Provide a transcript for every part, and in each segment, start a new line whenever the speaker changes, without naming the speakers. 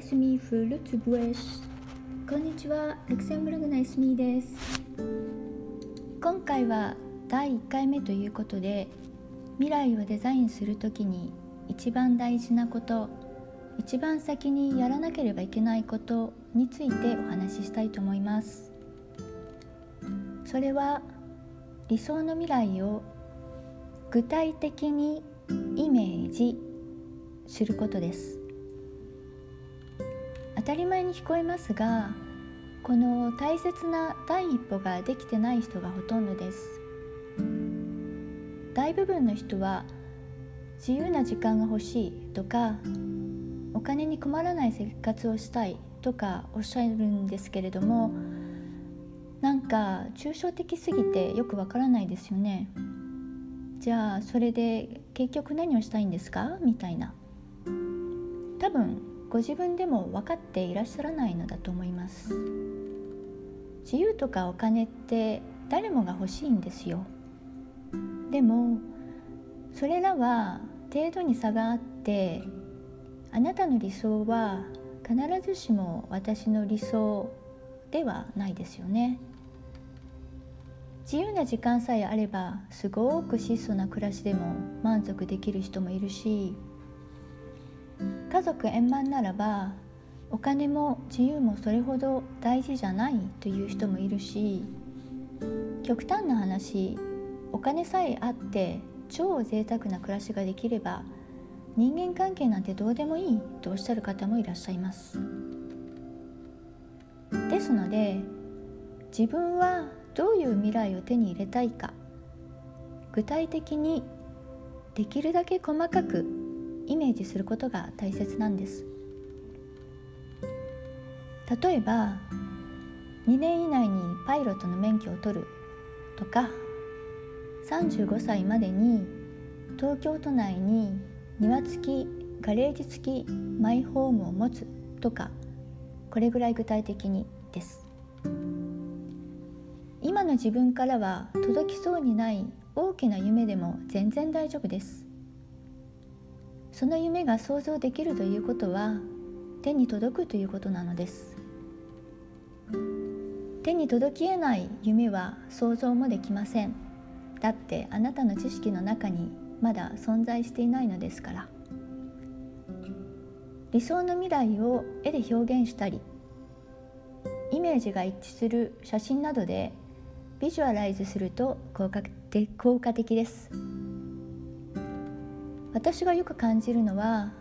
スミフルツブエシこんにちは。ルクセンブルグのエスミです。今回は第1回目ということで未来をデザインするときに一番大事なこと一番先にやらなければいけないことについてお話ししたいと思います。それは理想の未来を具体的にイメージすることです。たり前に聞こえますがこの大切な第一歩ができてない人がほとんどです。大部分の人は自由な時間が欲しいとかお金に困らない生活をしたいとかおっしゃるんですけれどもなんか抽象的すぎてよくわからないですよね。じゃあそれで結局何をしたいんですか？みたいな。多分ご自分でも分かっていらっしゃらないのだと思います。自由とかお金って誰もが欲しいんですよ。でもそれらは程度に差があってあなたの理想は必ずしも私の理想ではないですよね。自由な時間さえあればすごく質素な暮らしでも満足できる人もいるし家族円満ならばお金も自由もそれほど大事じゃないという人もいるし極端な話お金さえあって超贅沢な暮らしができれば人間関係なんてどうでもいいとおっしゃる方もいらっしゃいます。ですので自分はどういう未来を手に入れたいか具体的にできるだけ細かくイメージすることが大切なんです。例えば2年以内にパイロットの免許を取るとか35歳までに東京都内に庭付きガレージ付きマイホームを持つとかこれぐらい具体的にです。今の自分からは届きそうにない大きな夢でも全然大丈夫です。その夢が想像できるということは手に届くということなのです。手に届きえない夢は想像もできません。だってあなたの知識の中にまだ存在していないのですから。理想の未来を絵で表現したりイメージが一致する写真などでビジュアライズすると効果的です。私がよく感じるのは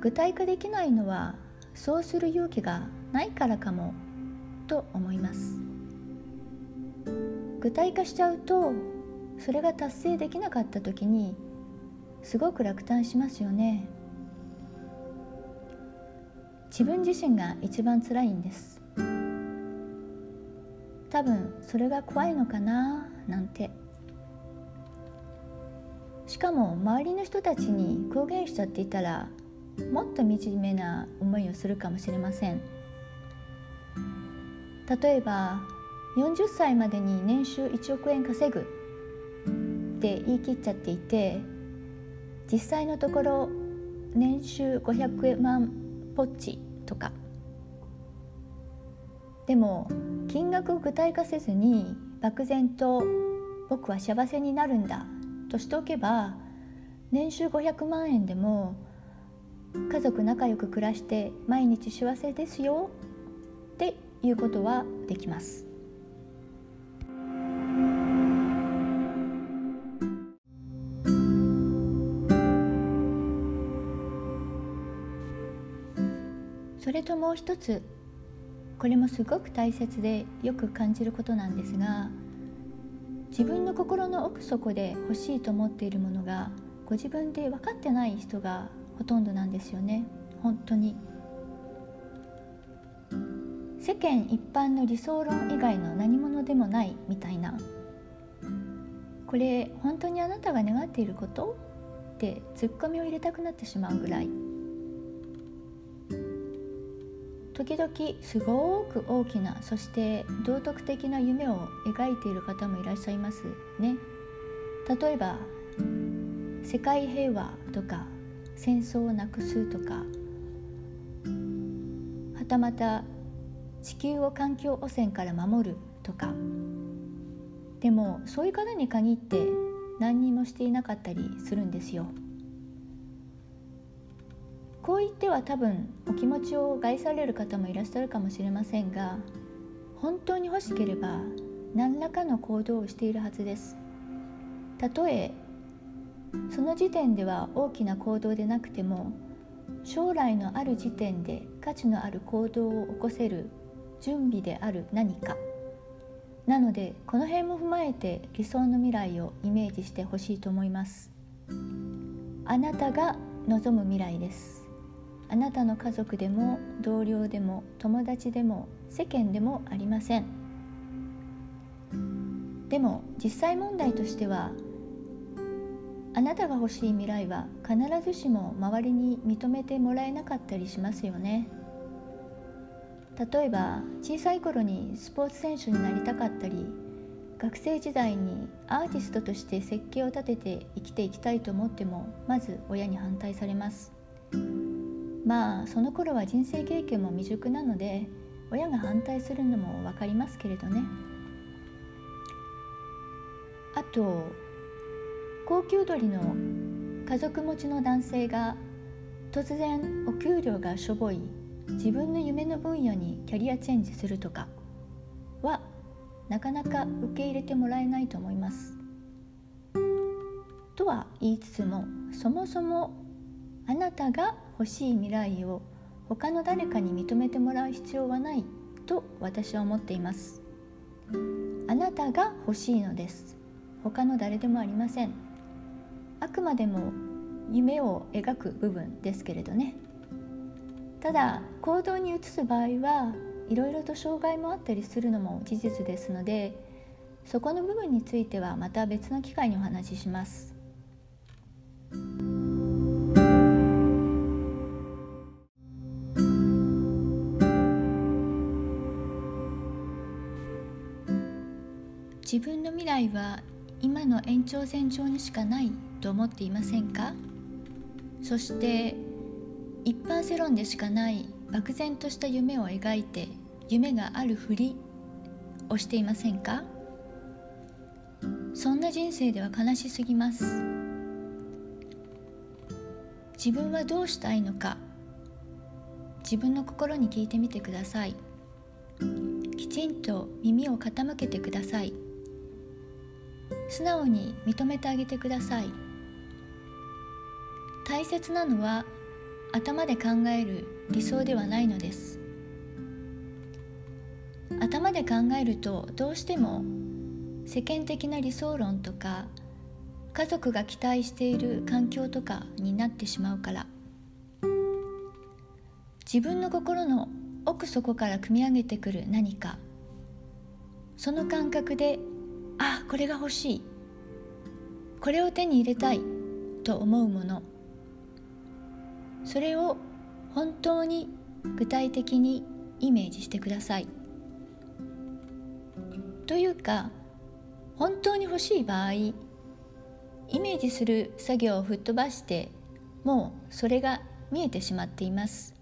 具体化できないのはそうする勇気がないからかもと思います。具体化しちゃうとそれが達成できなかった時にすごく落胆しますよね。自分自身が一番辛いんです。多分それが怖いのかななんて。しかも周りの人たちに公言しちゃっていたらもっと惨めな思いをするかもしれません。例えば40歳までに年収1億円稼ぐって言い切っちゃっていて実際のところ年収500万ポッチとか。でも金額を具体化せずに漠然と「僕は幸せになるんだ」としておけば年収500万円でも家族仲良く暮らして毎日幸せですよっていうことはできます。それともう一つこれもすごく大切でよく感じることなんですが自分の心の奥底で欲しいと思っているものがご自分で分かってない人がほとんどなんですよね。本当に。世間一般の理想論以外の何者でもないみたいな。これ本当にあなたが願っていること？ってツッコミを入れたくなってしまうぐらい。時々すごく大きなそして道徳的な夢を描いている方もいらっしゃいますね例えば世界平和とか戦争をなくすとかはたまた地球を環境汚染から守るとかでもそういう方に限って何にもしていなかったりするんですよ。こう言っては多分お気持ちを害される方もいらっしゃるかもしれませんが本当に欲しければ何らかの行動をしているはずです。たとえその時点では大きな行動でなくても将来のある時点で価値のある行動を起こせる準備である何か。なのでこの辺も踏まえて理想の未来をイメージしてほしいと思います。あなたが望む未来です。あなたの家族でも同僚でも友達でも世間でもありません。でも実際問題としてはあなたが欲しい未来は必ずしも周りに認めてもらえなかったりしますよね。例えば小さい頃にスポーツ選手になりたかったり学生時代にアーティストとして設計を立てて生きていきたいと思ってもまず親に反対されます。まあその頃は人生経験も未熟なので親が反対するのも分かりますけれどねあと高級鳥の家族持ちの男性が突然お給料がしょぼい自分の夢の分野にキャリアチェンジするとかはなかなか受け入れてもらえないと思います。とは言いつつもそもそもあなたが欲しい未来を他の誰かに認めてもらう必要はないと私は思っています。あなたが欲しいのです。他の誰でもありません。あくまでも夢を描く部分ですけれどね。ただ行動に移す場合はいろいろと障害もあったりするのも事実ですのでそこの部分についてはまた別の機会にお話しします。自分の未来は今の延長線上にしかないと思っていませんか？そして一般世論でしかない漠然とした夢を描いて夢があるふりをしていませんか？そんな人生では悲しすぎます。自分はどうしたいのか？自分の心に聞いてみてください。きちんと耳を傾けてください。素直に認めてあげてください。大切なのは頭で考える理想ではないのです。頭で考えるとどうしても世間的な理想論とか家族が期待している環境とかになってしまうから。自分の心の奥底から組み上げてくる何か。その感覚であこれが欲しい。これを手に入れたいと思うもの。それを本当に具体的にイメージしてください。というか本当に欲しい場合イメージする作業を吹っ飛ばしてもうそれが見えてしまっています。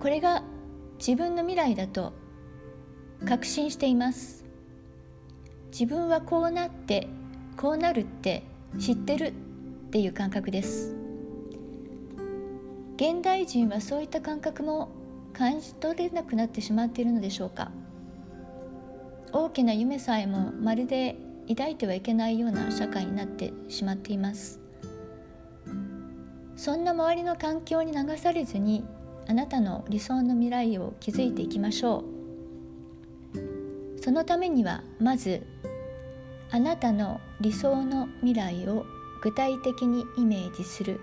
これが自分の未来だと確信しています。自分はこうなってこうなるって知ってるっていう感覚です。現代人はそういった感覚も感じ取れなくなってしまっているのでしょうか。大きな夢さえもまるで抱いてはいけないような社会になってしまっています。そんな周りの環境に流されずにあなたの理想の未来を築いていきましょう。そのためにはまずあなたの理想の未来を具体的にイメージする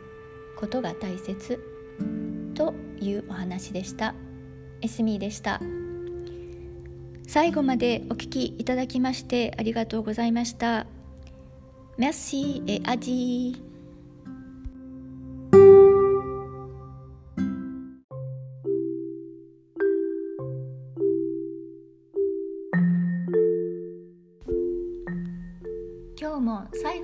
ことが大切というお話でした。エスミーでした。最後までお聞きいただきましてありがとうございました。Merci et adieu